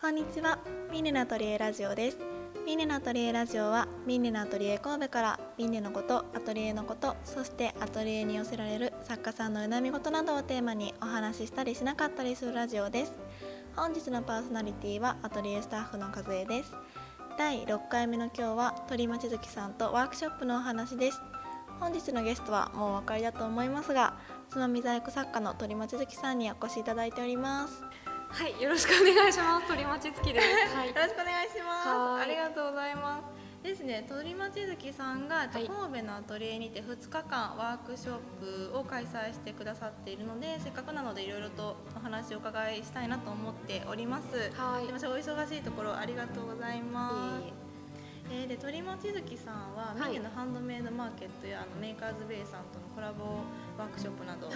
こんにちは。ミネナトリエラジオです。ミネナトリエラジオはミネナトリエ神戸からミネのことアトリエのことそしてアトリエに寄せられる作家さんの悩み事などをテーマにお話ししたりしなかったりするラジオです。本日のパーソナリティはアトリエスタッフの和江です。第6回目の今日は鳥町月さんとワークショップのお話です。本日のゲストはもうお分かりだと思いますがつまみ細工作家の鳥町月さんにお越しいただいております。はい、よろしくお願いします。鳥町月です。はいよ。ろしくお願いします。はいありがとうございます。ですね、鳥町月さんが、はい神戸のアトリエにて2日間ワークショップを開催してくださっているのでせっかくなのでいろいろとお話をお伺いしたいなと思っております。はいすいませんお忙しいところありがとうございます。いえいえーで鳥町月さんは、はいミネのハンドメイドマーケットやあのメーカーズベイさんとのコラボワークショップなど。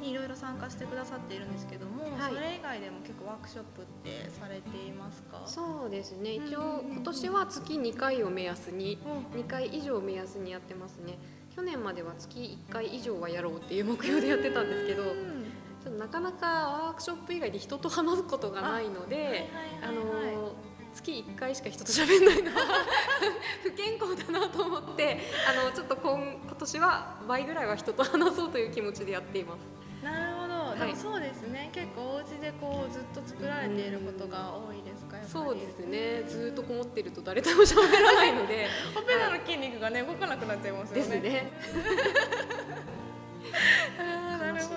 にいろいろ参加してくださっているんですけども、外でも結構ワークショップってされていますか？そうですね。一応今年は月2回を目安にうん2回以上を目安にやってますね。去年までは月1回以上はやろうっていう目標でやってたんですけど、うんちょっとなかなかワークショップ以外で人と話すことがないので、あの月1回しか人と喋んないのは 不健康だなと思ってあのちょっと今今年は倍ぐらいは人と話そうという気持ちでやっています。なるほど、いそうですね。結構お家でこうずっと作られていることが多いですかそうですね。ずーっとこもってると誰とも喋らないので。ほっぺたの筋肉がね動かなくなっちゃいますよね。ですね。なるほど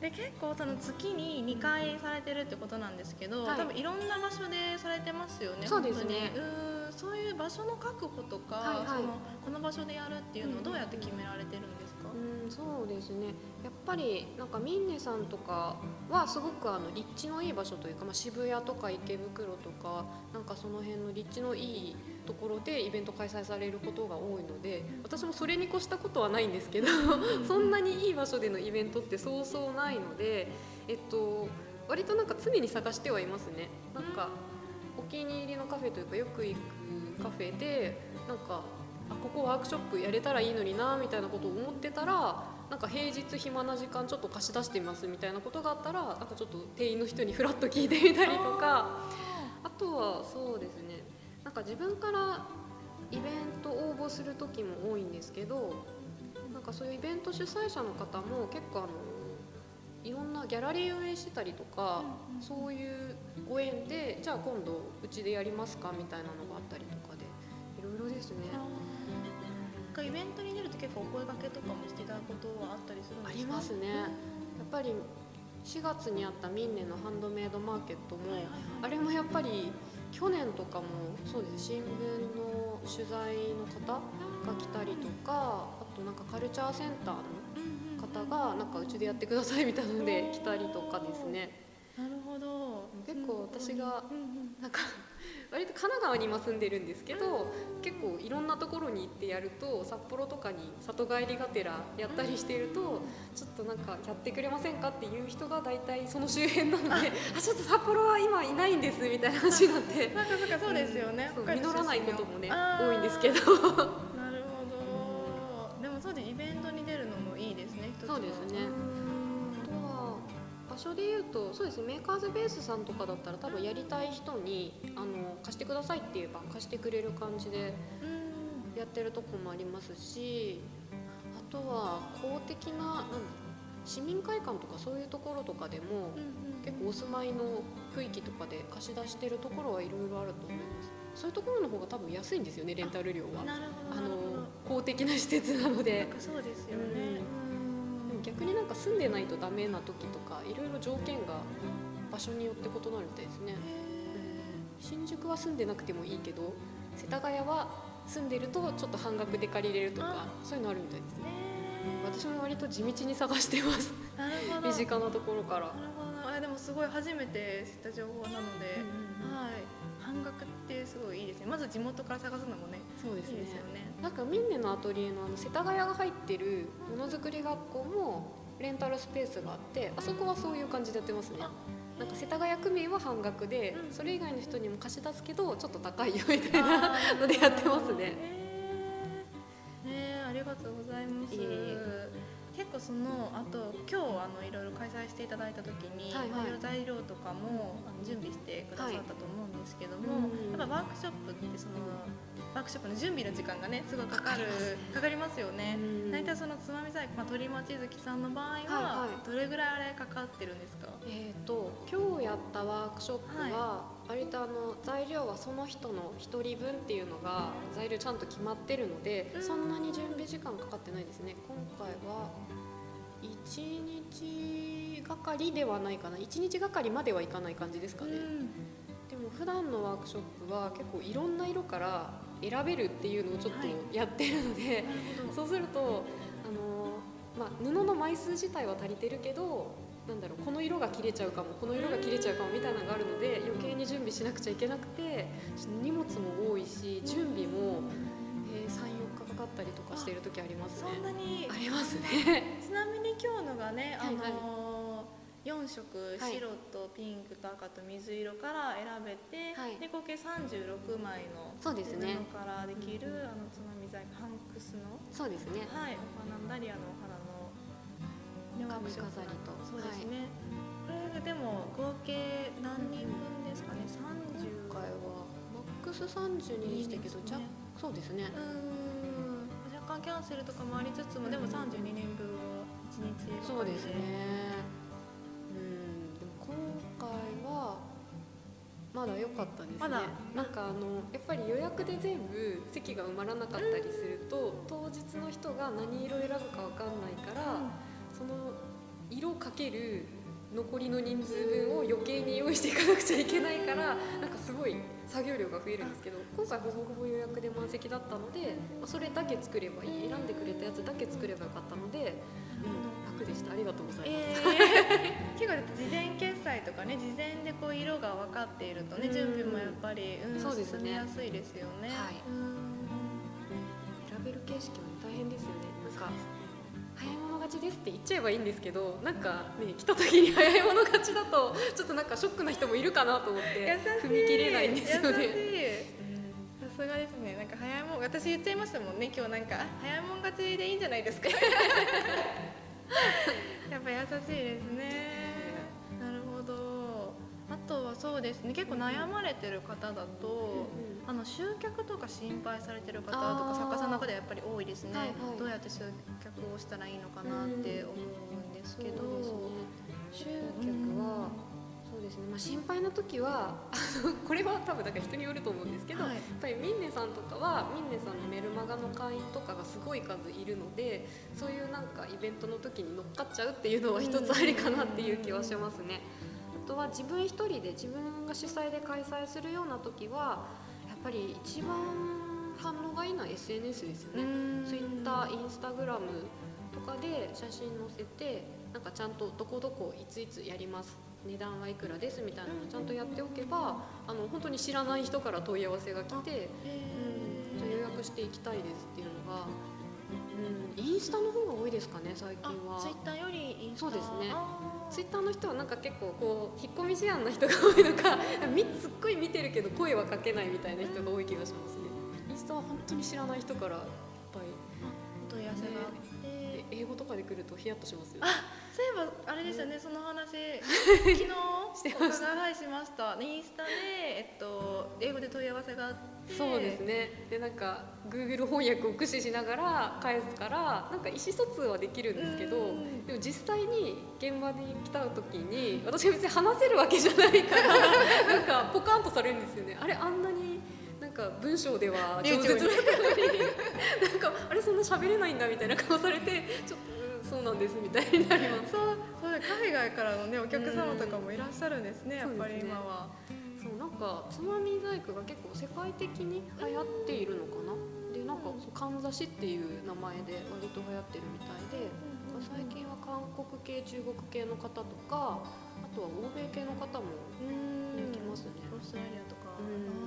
で結構その月に2回されてるってことなんですけど、はい。多分いろんな場所でされてますよねそうですね。うーんそういう場所の確保とか、はいはい。そのこの場所でやるっていうのをどうやって決められてるんですか、うんそうですね。やっぱりなんかミンネさんとかはすごくあの立地のいい場所というか、まあ、渋谷とか池袋とかなんかその辺の立地のいいところでイベント開催されることが多いので私もそれに越したことはないんですけどそんなにいい場所でのイベントってそうそうないのでえっと割となんか常に探してはいますね。なんかお気に入りのカフェというかよく行くカフェでなんかあここワークショップやれたらいいのになみたいなことを思ってたらなんか平日暇な時間ちょっと貸し出してみますみたいなことがあったらなんかちょっと店員の人にフラッと聞いてみたりとか。あとはそうですね。なんか自分からイベント応募する時も多いんですけどなんかそういうイベント主催者の方も結構あのいろんなギャラリー運営してたりとか、うんうんそういうご縁でじゃあ今度うちでやりますかみたいなのがあったりとかでいろいろですね。なんかイベントに出ると結構お声掛けとかもしていただくことはあったりするんですか？ありますね。やっぱり4月にあったミンネのハンドメイドマーケットも、はいはい。はいあれもやっぱり去年とかもそうです。新聞の取材の方が来たりとかあとなんかカルチャーセンターの方がなんかうちでやってくださいみたいなので来たりとかですね。なるほど。結構私がなんか割と神奈川に今住んでるんですけど結構いろんなところに行ってやると札幌とかに里帰りがてらやったりしているとちょっとなんかやってくれませんかっていう人が大体その周辺なのであちょっと札幌は今いないんですみたいな話になって。なんかそうかそうですよね、そう北海道実らないこともね多いんですけど。なるほど。でもそうでイベントに出るのもいいですね一つのそうですね所で言うとそうですねメーカーズベースさんとかだったら多分やりたい人にあの貸してくださいって言えば貸してくれる感じでうん。やってるとこもありますしあとは公的ななんだ市民会館とかそういうところとかでもうん結構お住まいの区域とかで貸し出してるところはいろいろあると思います。そういうところの方が多分安いんですよねレンタル料は。あの公的な施設なのなでそうですよね。でも逆になんか住んでないとダメな時とかいろいろ条件が場所によって異なるみたいですね。へ新宿は住んでなくてもいいけど世田谷は住んでるとちょっと半額で借りれるとかあそういうのあるみたいですね。ー私も割と地道に探してます。身近なところから。なるほど。あでもすごい初めて知った情報なので、はい。半額ってすごいいいですね。まず地元から探すのもねそうですね。ね。なんかミンネのアトリエのあの世田谷が入ってるものづくり学校もレンタルスペースがあってあそこはそういう感じでやってますね。あなんか世田谷区民は半額で、うん。それ以外の人にも貸し出すけどちょっと高いよみたいなのでやってますね。へー。ねえありがとうございます。いえいえ。結構そのあと今日あのいろいろ開催していただいた時に、はいはい。材料とかも準備してくださったと思うんですけども、うんやっぱワークショップってそのワークショップの準備の時間がねすごいかかるかかりますよね。うん大体そのつまみ細工、まあ、鳥町月さんの場合は、はいはい。どれぐらいあれかかってるんですか？えー、と今日やったワークショップは、割とあの材料はその人の1人分っていうのが材料ちゃんと決まってるので、うん。そんなに準備時間かかってないですね。今回は1日がかりではないかな。1日がかりまではいかない感じですかね、でも普段のワークショップは結構いろんな色から選べるっていうのをちょっとはいやってるので、なるほど。そうするとあの、まあ、布の枚数自体は足りてるけどなんだろうこの色が切れちゃうかもこの色が切れちゃうかもみたいなのがあるので余計に準備しなくちゃいけなくて荷物も多いし準備も、えー、34日かかったりとかしている時ありますそねんなに？ありますね。ちなみに今日のがね、はいはい。あの4色はい白とピンクと赤と水色から選べて、はい。で合計36枚のそうですね。布からできる、あのつまみ細工ハンクスの、そうですね。はい、お花ダリアのお花の、髪飾りと。そうですね、これでも合計何人分ですかね？30今回はマックス32にしたけどじゃいいですね。そうですね。うーん。若干キャンセルとかもありつつもでも32年分を1日そうですねまだ良かったですね。まだ。なんかあのやっぱり予約で全部席が埋まらなかったりすると、当日の人が何色選ぶか分かんないから、その色かける残りの人数分を余計に用意していかなくちゃいけないからなんかすごい作業量が増えるんですけど今回ほぼほぼ予約で満席だったのでまあそれだけ作ればいい選んでくれたやつだけ作ればよかったので、うん、楽でした。ありがとうございます。えー、結構事前決済とかね事前でこう色が分かっているとねうん準備もやっぱり、うん、そうですね。進みやすいですよね。はい。うん。選べる形式は、ね、大変ですよね。なんか早い者勝ちですって言っちゃえばいいんですけどなんかね来た時に早い者勝ちだとちょっとなんかショックな人もいるかなと思って踏み切れないんですよね。さすがですね。なんか早いもん私言っちゃいましたもんね今日なんか。あ早いもん勝ちでいいんじゃないですか やっぱ優しいですね。なるほど。あとはそうですね。結構悩まれてる方だと、あの集客とか心配されてる方とか作家さんの中ではやっぱり多いですね、はいはい。どうやって集客をしたらいいのかなって思うんですけど、そうですね。集客は、そうですね、まあ、心配な時は これは多分だから人によると思うんですけど、はいやっぱりミンネさんとかはミンネさんのメルマガの会員とかがすごい数いるのでそういうなんかイベントの時に乗っかっちゃうっていうのは一つありかなっていう気はしますね。あとは自分一人で自分が主催で開催するような時はやっぱり一番反応がいいのは SNS ですよね。ツイッター、インスタグラムとかで写真載せてなんかちゃんとどこどこいついつやります値段はいくらですみたいなのをちゃんとやっておけばあの本当に知らない人から問い合わせが来て、うん、じゃあ予約していきたいですっていうのが、うん、インスタの方が多いですかね最近は。ツイッターよりインスタそうですねツイッターの人はなんか結構こう引っ込み思案な人が多いのかみすっごい見てるけど声はかけないみたいな人が多い気がしますね。インスタは本当に知らない人からいっぱいお問い合わせがあって、え英語とかで来るとヒヤッとしますよ、ね。そういえばあれですよね、その話 昨日してお伺いしました。インスタで、えっと、英語で問い合わせがあって。そうですね。でなんか Google 翻訳を駆使しながら返すからなんか意思疎通はできるんですけどうん。でも実際に現場に来た時に私が別に話せるわけじゃないから なんかポカンとされるんですよね。あれあんなになんか文章では上手だったのに なんかあれそんな喋れないんだみたいな顔されてちょっとうんそうなんですみたいになります。そうそう海外からのねお客様とかもいらっしゃるんですね、やっぱりそうですね。今は。そうなんかつまみ細工が結構世界的に流行っているのかな？でなんかそうかんざしっていう名前で割と流行ってるみたいで最近は韓国系中国系の方とかあとは欧米系の方もうん。ね来ますね。オーストラリアとか。うん。だ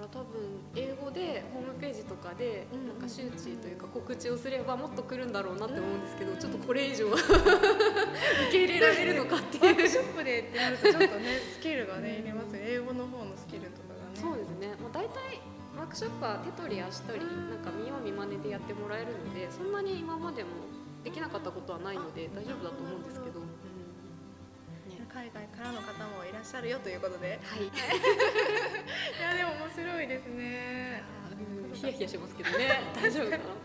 から多分英語でホームページとかでうんなんか周知というか告知をすればもっと来るんだろうなって思うんですけどちょっとこれ以上 受け入れられるのかっていう。ワークショップでってなるとちょっとねスキルがねいりますよ英語の方のスキルとかがね。そうですね、まあ、大体ワークショップは手取り足取りなんか見よう見まねでやってもらえるのでそんなに今までもできなかったことはないので大丈夫だと思うんですけど、海外からの方もいらっしゃるよということで。はい、いやでも面白いですね。うんヒヤヒヤしますけどね。大丈夫かなと思っ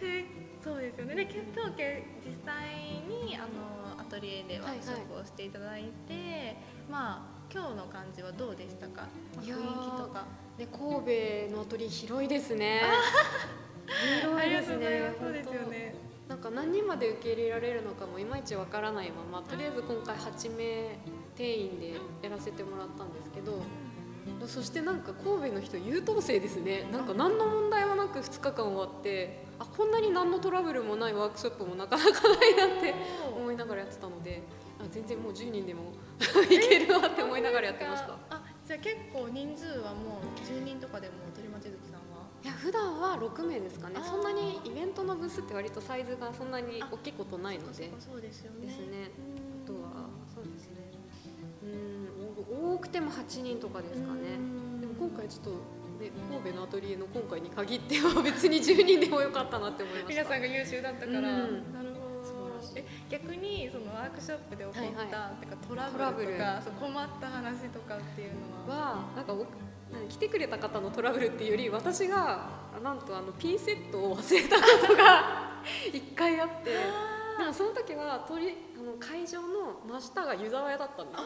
て。でそうですよね。で検討家実際にあのアトリエでワークショップをしていただいて、まあ今日の感じはどうでしたか、まあ、雰囲気とか。で神戸のアトリエ広いですね。広いですね。そうですよねなんか何人まで受け入れられるのかもいまいちわからないままとりあえず今回8名定員でやらせてもらったんですけどそしてなんか神戸の人優等生ですね。なんか何の問題もなく2日間終わってあこんなに何のトラブルもないワークショップもなかなかないなって思いながらやってたのであ全然もう10人でも いけるなって思いながらやってました。あじゃあ結構人数はもう10人とかでもいや普段は6名ですかね。そんなにイベントのブースって割とサイズがそんなに大きいことないので。そうですよね。ですね。うん。あとはそうですね。うん。多くても8人とかですかね。うん。でも今回ちょっとね神戸のアトリエの今回に限っては別に10人でもよかったなって思いました。皆さんが優秀だったから、うん。なるほど。素晴らしい。え逆にそのワークショップで起こった、はいはてかトラブルとかそう困った話とかっていうのは？はなんか来てくれた方のトラブルっていうより私があなんとあのピンセットを忘れたことが 一回あってでもその時は鳥あの会場の真下が湯沢屋だったんで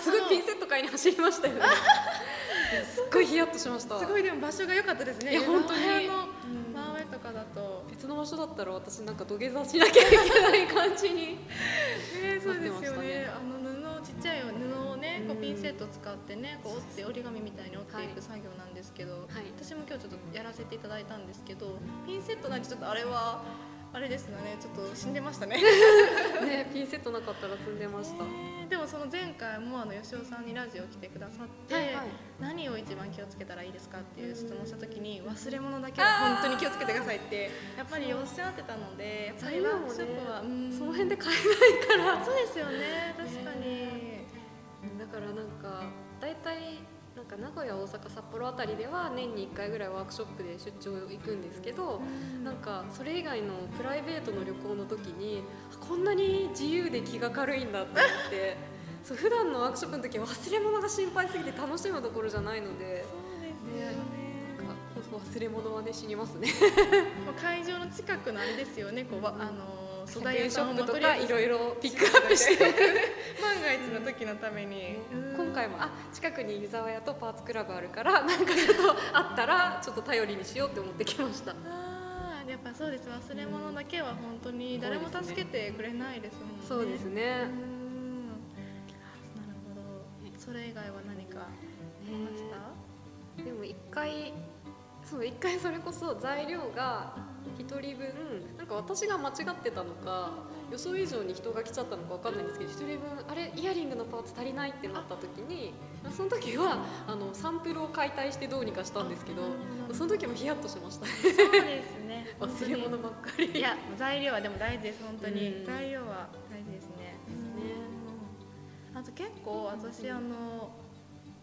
すよすごいピンセット買いに走りましたよね。すっごいヒヤッとしました。すごい。でも場所が良かったですね。いや本当に湯沢屋のうん真上とかだと、別の場所だったら私なんか土下座しなきゃいけない感じに えー、そうですよねピンセット使ってねこう折って折り紙みたいに折っていく作業なんですけど、はい。私も今日ちょっとやらせていただいたんですけどピンセットなんてちょっとあれはあれですよねちょっと死んでましたね。ねピンセットなかったら積んでました、えーでもその前回もあの吉尾さんにラジオ来てくださって、はいはい。何を一番気をつけたらいいですかっていう質問した時に忘れ物だけは本当に気をつけてくださいってやっぱりおっしゃってたのでやっぱりワークショップは、うん。その辺で買えないから。そうですよね確かに、だからなんか大体なんか名古屋大阪札幌あたりでは年に1回ぐらいワークショップで出張行くんですけど、なんかそれ以外のプライベートの旅行の時にあこんなに自由で気が軽いんだって思って そう普段のワークショップの時は忘れ物が心配すぎて楽しむところじゃないのでそうですよね。忘れ物はね死にますね。会場の近くのあれですよねこうわあの素素材屋さんを材ショップとかいろいろピックアップして。万が一の時のために、今回もあ近くに湯沢屋とパーツクラブあるからなんかちょっとあったらちょっと頼りにしようって思ってきました。あーやっぱそうです。忘れ物だけは本当に誰も助けてくれないですもんね。そうですうねん。なるほど。それ以外は何かありました、でも一回そう一回それこそ材料が一人分。なんか私が間違ってたのか予想以上に人が来ちゃったのかわかんないんですけど一人分あれイヤリングのパーツ足りないってなった時にその時はあのサンプルを解体してどうにかしたんですけどその時もヒヤッとしました。そうですね。忘れ物ばっかり。いや材料はでも大事です本当に、うん。材料は大事ですね。うん。あと結構私あの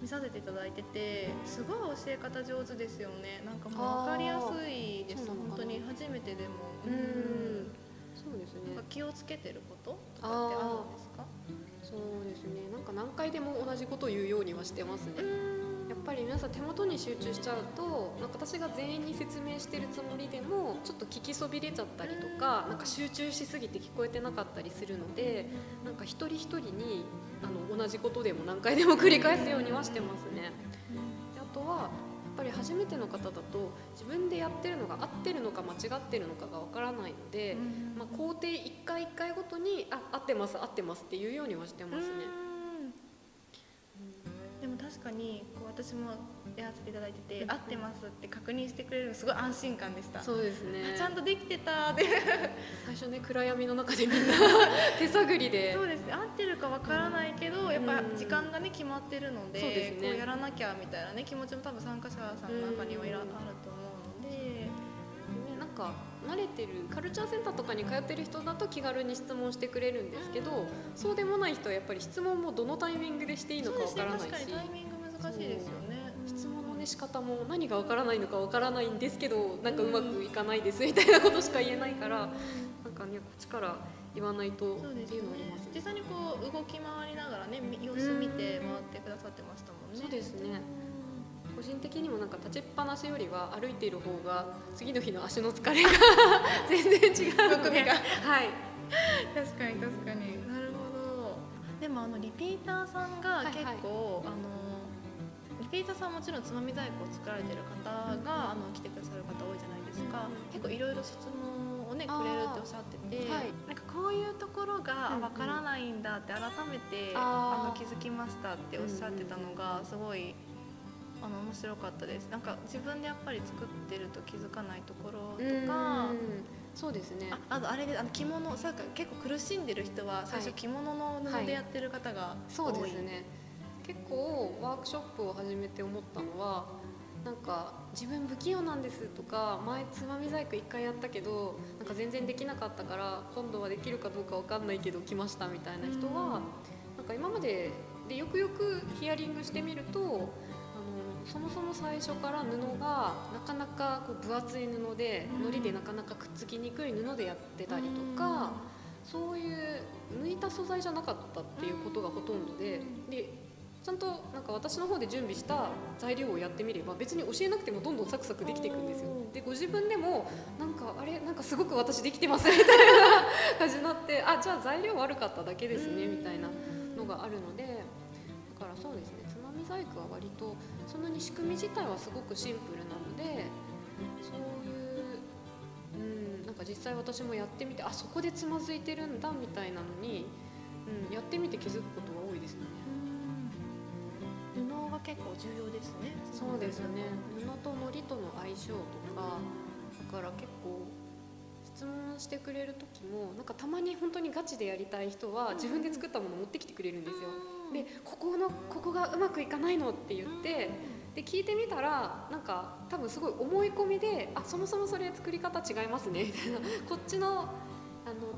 見させていただいててすごい教え方上手ですよね。なんかもう分かりやすいです。本当に初めてでも。うん。そうですね。気をつけてることとかってあるんですか？そうですね。なんか何回でも同じことを言うようにはしてますねぱり皆さん手元に集中しちゃうとなんか私が全員に説明してるつもりでもちょっと聞きそびれちゃったりとかなんか集中しすぎて聞こえてなかったりするのでなんか一人一人にあの同じことでも何回でも繰り返すようにはしてますね。であとはやっぱり初めての方だと自分でやってるのが合ってるのか間違ってるのかがわからないので、まあ、工程一回一回ごとにあ合ってます合ってますっていうようにはしてますね。でも確かに私もやらせていただいてて合ってますって確認してくれるのすごい安心感でした。そうですね。ちゃんとできてたで最初ね暗闇の中でみんな 手探りで。そうです。ね合ってるかわからないけどやっぱ時間がね決まってるのでそうですね。こうやらなきゃみたいなね気持ちも多分参加者さんの中にはいらあうんると思うので。ね、なんか慣れてるカルチャーセンターとかに通ってる人だと気軽に質問してくれるんですけど、そうでもない人はやっぱり質問もどのタイミングでしていいのかわからないし、難しいですよね。質問のね仕方も何がわからないのかわからないんですけどなんかうまくいかないですみたいなことしか言えないからなんかかねこっちから言わないとそうですっていうのはあります実際にこう動き回りながらねみ様子見て回ってくださってましたもんね。そうですね。個人的にもなんか立ちっぱなしよりは歩いている方が次の日の足の疲れが 全然違うので。はい。確かに確かに。なるほど。でもあのリピーターさんが結構、あのリピーターさんはもちろんつまみ細工を作られてる方が、あの来てくださる方多いじゃないですか、うん結構いろいろ質問をねくれるっておっしゃってて、はいなんかこういうところがうんうん。わからないんだって改めて、あー。あの気づきましたっておっしゃってたのがすごいあの面白かったです。なんか自分でやっぱり作ってると気づかないところとか、うんそうですね。ああとあれであの着物さ結構苦しんでる人は最初はい。着物の布でやってる方がそう多い、ですね結構ワークショップを始めて思ったのはなんか自分不器用なんですとか前つまみ細工一回やったけどなんか全然できなかったから今度はできるかどうかわかんないけど来ましたみたいな人はなんか今まででよくよくヒアリングしてみるとあのそもそも最初から布がなかなかこう分厚い布でうん。糊でなかなかくっつきにくい布でやってたりとか。そういう抜いた素材じゃなかったっていうことがほとんどででちゃんとなんか私の方で準備した材料をやってみれば別に教えなくてもどんどんサクサクできていくんですよ。でご自分でもなんかあれなんかすごく私できてますみたいな感じになってあじゃあ材料悪かっただけですねみたいなのがあるのでだからそうですねつまみ細工は割とそんなに仕組み自体はすごくシンプルなのでそういううんなんか実際私もやってみてあそこでつまずいてるんだみたいなのに、うん、やってみて気づくこと結構重要ですね。そうですね。布と糊との相性とかだから結構質問してくれる時もなんかたまに本当にガチでやりたい人は自分で作ったもの持ってきてくれるんですよ。でここのここがうまくいかないのって言ってで聞いてみたらなんか多分すごい思い込みであそもそもそれ作り方違いますねみたいな。こっちの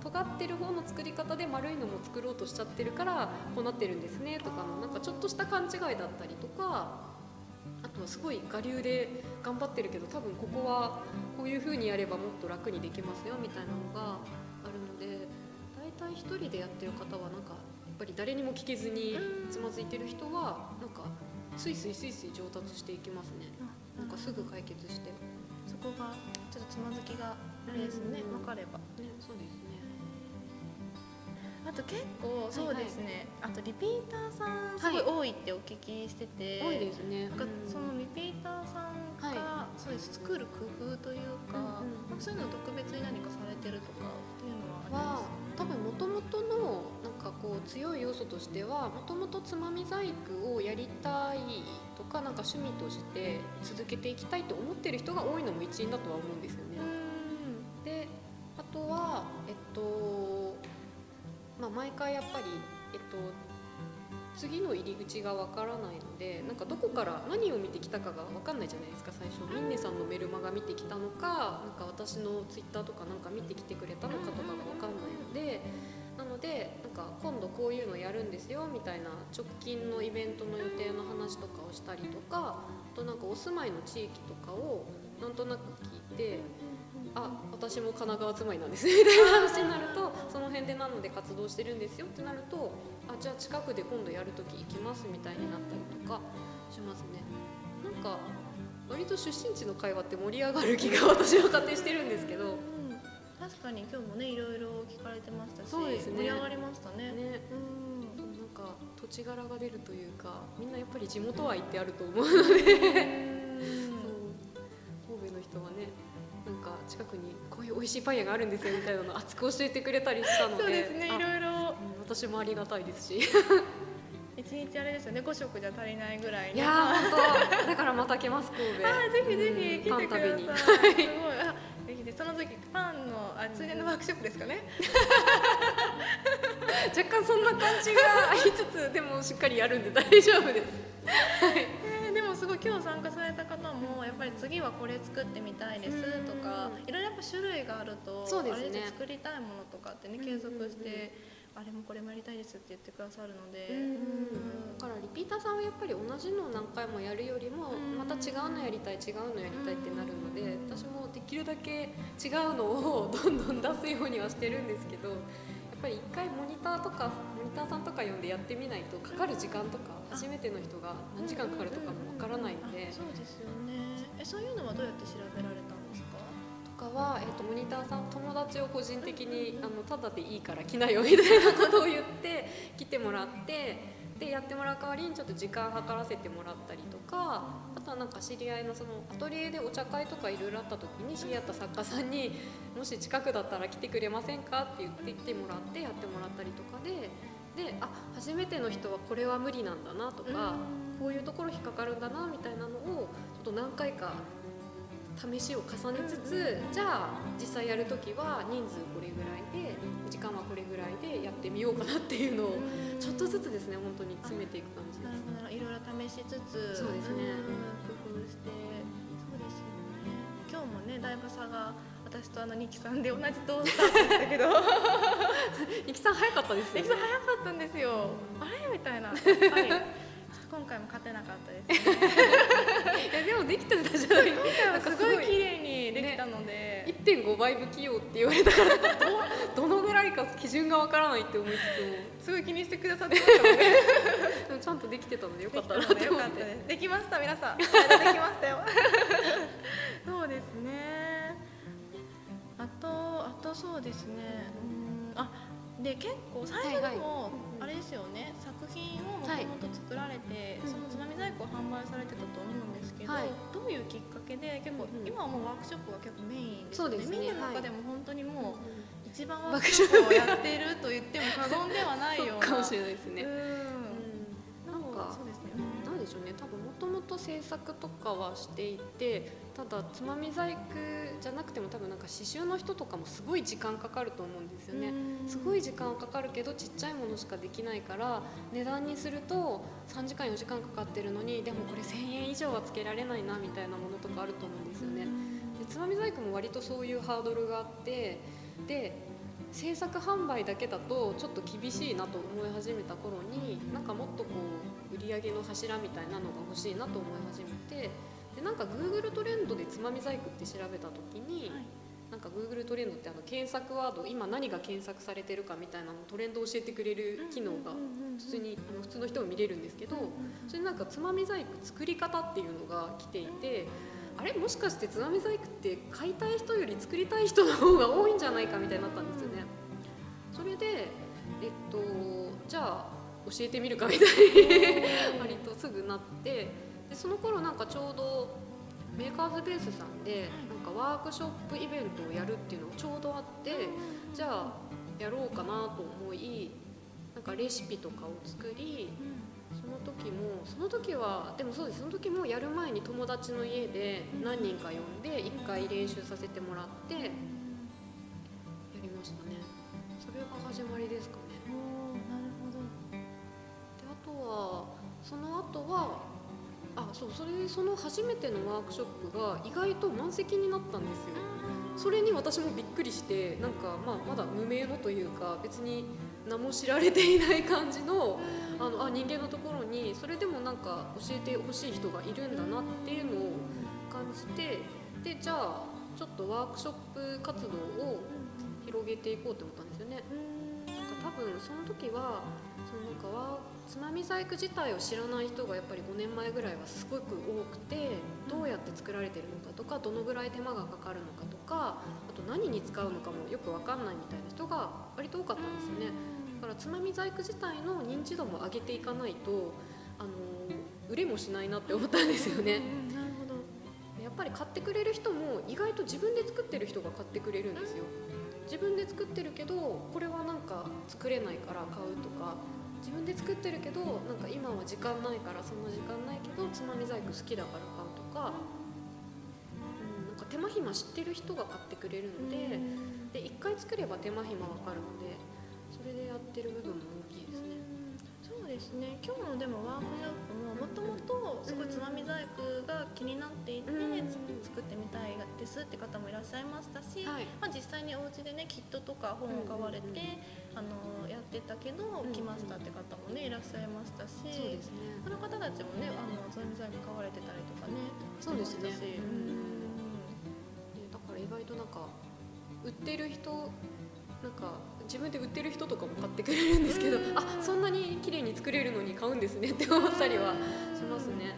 尖ってる方の作り方で丸いのも作ろうとしちゃってるからこうなってるんですねとかのなんかちょっとした勘違いだったりとかあとはすごい我流で頑張ってるけど多分ここはこういう風にやればもっと楽にできますよみたいなのがあるので大体一人でやってる方はなんかやっぱり誰にも聞けずにつまずいてる人はなんかスイスイスイスイ上達していきますね。なんかすぐ解決して。ねそこがちょっとつまずきがあれですねうん。分かれば。そうですねあと結構そうですね、あとリピーターさんすごい多いってお聞きしてて、多いですね。なんかうん。そのリピーターさんが、はそうです作る工夫というか,、うんうん。そういうの特別に何かされてるとかっていうのはあは多分もともとのなんかこう強い要素としてはもともとつまみ細工をやりたいとかなんか趣味として続けていきたいと思ってる人が多いのも一因だとは思うんですよね。毎回やっぱりえっと次の入り口がわからないのでなんかどこから何を見てきたかがわかんないじゃないですか最初。ミンネさんのメルマガ見てきたのかなんか私のツイッターとかなんか見てきてくれたのかとかがわかんないのでなのでなんか今度こういうのやるんですよみたいな直近のイベントの予定の話とかをしたりとかあとなんかお住まいの地域とかをなんとなく聞いてあ私も神奈川住まいなんです。ねみたいな話になるとその辺でなので活動してるんですよってなるとあじゃあ近くで今度やるとき行きますみたいになったりとかしますね。なんか割と出身地の会話って盛り上がる気が 私は勝手にしてるんですけど。うん。確かに今日もねいろいろ聞かれてましたしそうですね。盛り上がりましたね。ね。うん。なんか土地柄が出るというかみんなやっぱり地元愛ってあると思うので近くにこういう美味しいパン屋があるんですよみたいなの熱く教えてくれたりしたので。そうですねいあろいろうん私もありがたいですし。一日あれですよね5食じゃ足りないぐらいねいやー本当。だからまた来ます神戸。あぜひぜひ来てください。食べに。すごい。あぜひでその時パンのあついでのワークショップですかね？若干そんな感じがありつつでもしっかりやるんで大丈夫です。えーでもすごい今日参加された方もやっぱり次はこれ作ってみたいですとかうんいろいろやっぱ種類があるとね。あれで作りたいものとかってねうん継続してあれもこれもやりたいですって言ってくださるので、うんだからリピーターさんはやっぱり同じのを何回もやるよりもうん。また違うのやりたい違うのやりたいってなるので私もできるだけ違うのをどんどん出すようにはしてるんですけどやっぱり一回モニターとかモニターさんとか呼んでやってみないとかかる時間とか初めての人が何時間かかるとかもわからないんであそうですよね。えそういうのはどうやって調べられたんですか？とかは、えー、とモニターさん友達を個人的にあのただでいいから来なよみたいなことを言って来てもらってでやってもらう代わりにちょっと時間計らせてもらったりとかあとはなんか知り合いのそのアトリエでお茶会とかいろいろあった時に知り合った作家さんにもし近くだったら来てくれませんか？って言って来てもらってやってもらったりとかでであ初めての人はこれは無理なんだなとか。こういうところ引っかかるんだなみたいなの何回か試しを重ねつつ、じゃあ実際やる時は人数これぐらいで時間はこれぐらいでやってみようかなっていうのをちょっとずつですね本当に詰めていく感じで。すなる。ほど。いろいろ試しつつそうですね。ん工夫してそうですよね。今日もねだいぶ差が私とあのニキさんで同じ動作だったけど。ニキさん早かったですよね。ニキさん。早かったんですよ。あれ？みたいな。やっぱり今回も勝てなかったですねでもできてたじゃない？今回はなんかすごい。綺麗にできたので、1.5倍不器用って言われたからど どのぐらいか基準がわからないって思いつすごい気にしてくださってましたもんね。つ もでもちゃんとできてたのでよかできったなって思って。かったです。できました？皆さん。できましたよ。そうですね。あとあとそうですね。うんあで結構最初でも、はい。はいあれですよね作品をもとはい。もと作られて、うん。そのつまみ細工を販売されてたと思うんですけど、はい。どういうきっかけで結構、うんうん。今はもうワークショップが結構メインですよね。そうですね。みんなのはい中でも本当にもう、う一番ワークショップをやっていると言っても過言ではんないような。そうかもしれないですね。うん。なんかそうですね。なんでしょうね。多分もともと制作とかはしていてただつまみ細工じゃなくても多分なんか刺繍の人とかもすごい時間かかると思うんですよね。すごい時間かかるけどちっちゃいものしかできないから値段にすると3時間4時間かかってるのにでもこれ1,000円以上はつけられないなみたいなものとかあると思うんですよね。でつまみ細工も割とそういうハードルがあってで制作販売だけだとちょっと厳しいなと思い始めた頃になんかもっとこう売り上げの柱みたいなのが欲しいなと思い始めてでなんか Google トレンドでつまみ細工って調べた時に、はい。なんか Google トレンドってあの検索ワード今何が検索されてるかみたいなのトレンドを教えてくれる機能が普通にあの普通の人も見れるんですけどそれでなんかつまみ細工作り方っていうのが来ていてあれもしかしてつまみ細工って買いたい人より作りたい人の方が多いんじゃないかみたいになったんですよね。それでえっとじゃあ教えてみるかみたいに 割とすぐなってでその頃なんかちょうどメーカーズベースさんでなんかワークショップイベントをやるっていうのがちょうどあってじゃあやろうかなと思いなんかレシピとかを作りその時もその時はでもそうですその時もやる前に友達の家で何人か呼んで1回練習させてもらってやりましたね。それが始まりですかね。なるほど。であとはその後はあそうそれでその初めてのワークショップが意外と満席になったんですよ。それに私もびっくりしてなんか、まあ、まだ無名のというか別に名も知られていない感じのあのあ人間のところにそれでもなんか教えてほしい人がいるんだなっていうのを感じてでじゃあちょっとワークショップ活動を広げていこうと思ったんですよね。なんか多分その時はそのなんかワーつまみ細工自体を知らない人がやっぱり5年前ぐらいはすごく多くてどうやって作られてるのかとかどのぐらい手間がかかるのかとかあと何に使うのかもよく分かんないみたいな人が割と多かったんですよね。だからつまみ細工自体の認知度も上げていかないとあの売れもしないなって思ったんですよね。なるほど。やっぱり買ってくれる人も意外と自分で作ってる人が買ってくれるんですよ。自分で作ってるけどこれはなんか作れないから買うとか自分で作ってるけどなんか今は時間ないからそんな時間ないけどつまみ細工好きだから買うとか、うん、なんか手間暇知ってる人が買ってくれるのでで1回作れば手間暇わかるのでそれでやってる部分も大きいですね。そうですね今日のでもワークショッすごいつまみ細工が気になっていて、作ってみたいでですって方もいらっしゃいましたし、はいまあ、実際にお家でねキットとか本を買われて、あのやってたけど来ましたって方もねいらっしゃいましたし、そうですね。その方たちもねあのゾンビ細工買われてたりとかねそうですね。してましたしうん。ねだから意外となんか売ってる人なんか自分で売ってる人とかも買ってくれるんですけど、うん。あそんなに綺麗に作れるのに買うんですねって思ったりは。しますね。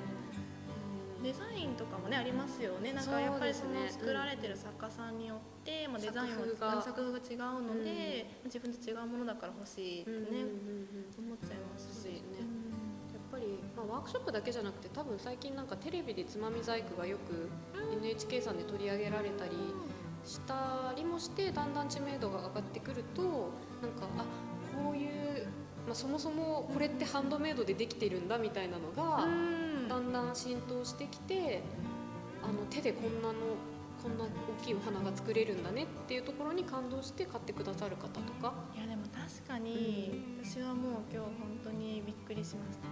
デザインとかもねありますよね。なんかやっぱりその作られてる作家さんによって、まあ、デザインも作風が。作風が違うので、自分と違うものだから欲しいってね、うんうんうんうん。思っちゃいますし。すねやっぱり、まあ、ワークショップだけじゃなくて多分最近なんかテレビでつまみ細工がよく NHK さんで取り上げられたりしたりもしてだんだん知名度が上がってくるとなんかあこういう、まあ、そもそもこれってハンドメイドでできてるんだみたいなのがうん。だんだん浸透してきてあの手でこんなのこんな大きいお花が作れるんだねっていうところに感動して買ってくださる方とか。いやでも確かに、私はもう今日本当にびっくりしました。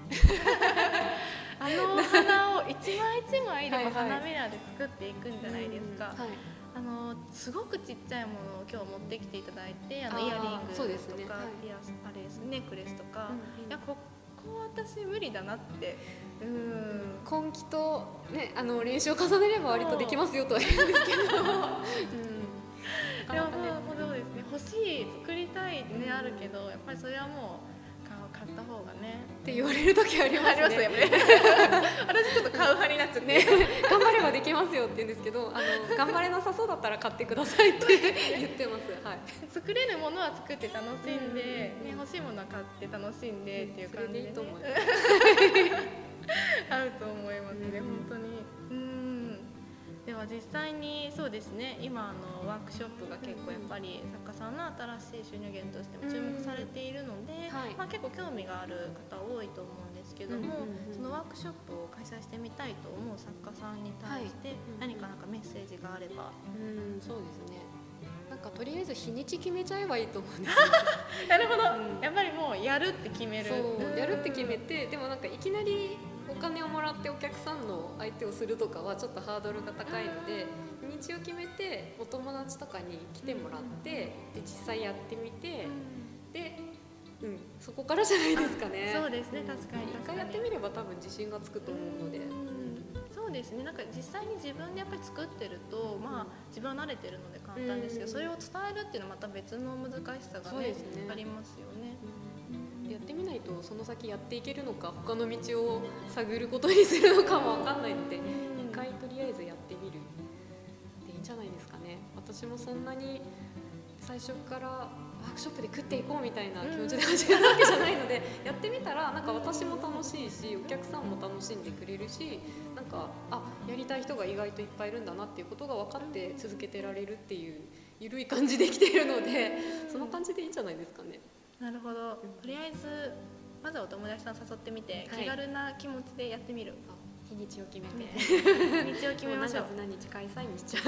あの花を一枚一枚でもはいはい。花びらで作っていくんじゃないですか、はい。あのすごくちっちゃいものを今日持ってきていただいてあのイヤリングとか、そうですね。はいピアスあれですネックレスとか、うんいやここ私無理だなって。うん。根気と、ね、あの練習を重ねれば割とできますよとは言うんですけど、うん、でもねそうですね。欲しい作りたいってねあるけどやっぱりそれはもうった方がねって言われる時ありますね。ありますよね。私ちょっと買う派になっちゃって、ね頑張ればできますよって言うんですけどあの頑張れなさそうだったら買ってくださいって 言ってます。はい。作れるものは作って楽しんで、ね、欲しいものは買って楽しんでっていう感じで,、それでいいと思います。合うと思いますね、うん。本当に。うんでは実際にそうですね今あのワークショップが結構やっぱり作家さんの新しい収入源としても注目されているので、はい。まあ、結構興味がある方多いと思うんですけども、そのワークショップを開催してみたいと思う作家さんに対してはい。何かなんかメッセージがあれば、うんそうですね。なんかとりあえず日にち決めちゃえばいいと思うんですよ。なるほど、うん。やっぱりもうやるって決める。そうやるって決めてでもなんかいきなりお金をもらってお客さんの相手をするとかはちょっとハードルが高いので日を決めてお友達とかに来てもらってで実際やってみてで、うん、そこからじゃないですかね。そうですね確かに一回やってみれば多分自信がつくと思うので、うん。そうですねなんか実際に自分でやっぱり作ってると、まあ自分は慣れてるので簡単ですけど、うん。それを伝えるっていうのはまた別の難しさがねね。ありますよね。やってみないとその先やっていけるのか他の道を探ることにするのかも分かんないので一回とりあえずやってみる。でいいんじゃないですかね。私もそんなに最初からワークショップで食っていこうみたいな気持ちで始めたわけじゃないのでやってみたらなんか私も楽しいしお客さんも楽しんでくれるしなんかあやりたい人が意外といっぱいいるんだなっていうことが分かって続けてられるっていう緩い感じできているのでその感じでいいんじゃないですかね。なるほど。とりあえずまずはお友達さん誘ってみて、はい。気軽な気持ちでやってみる。あ日にちを決めて。日を決めましょう。何日開催にしちゃう。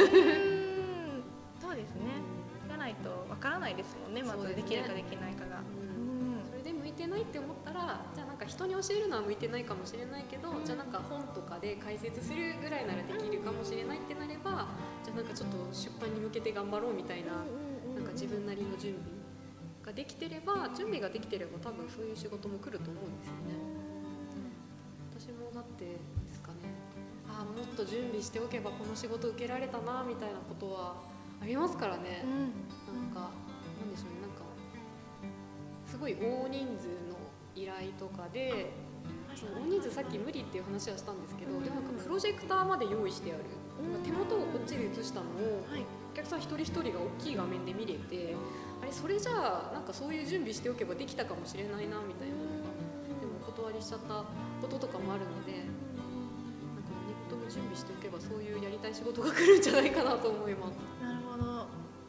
そうですね。じゃないとわからないですもんねまずできるかできないかが。うん。それで向いてないって思ったらじゃあなんか人に教えるのは向いてないかもしれないけどじゃあなんか本とかで解説するぐらいならできるかもしれないってなればじゃあなんかちょっと出版に向けて頑張ろうみたいななんか自分なりの準備ができてれば準備ができてれば多分そういう仕事も来ると思うんですよね。私もだってですかねああもっと準備しておけばこの仕事受けられたなみたいなことはありますからね。うんなんか、なんでしょうね、なんか。すごい大人数の依頼とかで。そう大人数さっき無理っていう話はしたんですけど、でもなんかプロジェクターまで用意してある。手元をこっちで映したのを、はいお客さん一人一人が大きい画面で見れて。あれ、それじゃあ、なんかそういう準備しておけばできたかもしれないなみたいなのが。でも、お断りしちゃったこととかもあるので。なんかネットも準備しておけば、そういうやりたい仕事が来るんじゃないかなと思います。なるほど、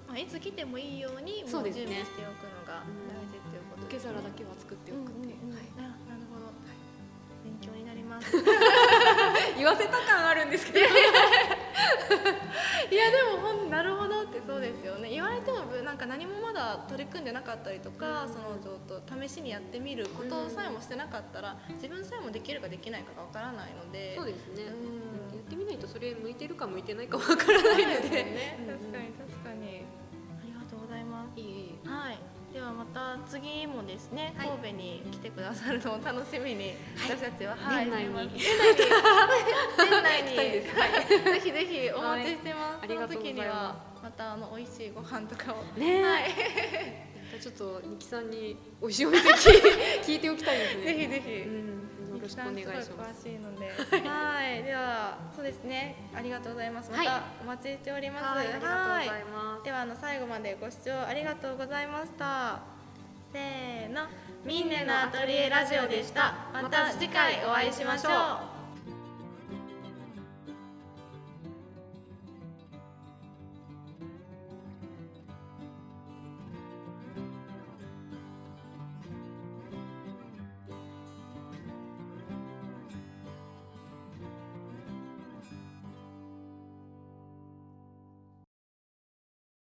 まあ、いつ来てもいいようにもそう準備しておくのが大事っていうこと受け皿だけは作っておくっていう。うんうんうんはいななるほど、勉強になります 言わせた感あるんですけど いやでもほんなるほどってそうですよね。言われてもなんか何もまだ取り組んでなかったりとか、そのちょっと試しにやってみることさえもしてなかったら自分さえもできるかできないかがわからないので。そうですね、うん。やってみないとそれ向いてるか向いてないかわからないので。ね。確かに確かにではまた次もですね、はい。神戸に来てくださるのを楽しみに、はい。私たちは、年内に年内に。年内に。はい、ぜひぜひお待ちしてます、はい。その時にはまたあの美味しいご飯とかを。ねえ、はい。ちょっとニキさんに美味しいお店聞い聞いておきたいですね。ぜひぜひ、うん、しくお願いしますすごい詳しいので、はい、ではそうですね、ありがとうございます。まはいたお待ちしております。はいありがとうございますではあの最後までご視聴ありがとうございました。せーの、ミンネのアトリエラジオでした。また次回お会いしましょう。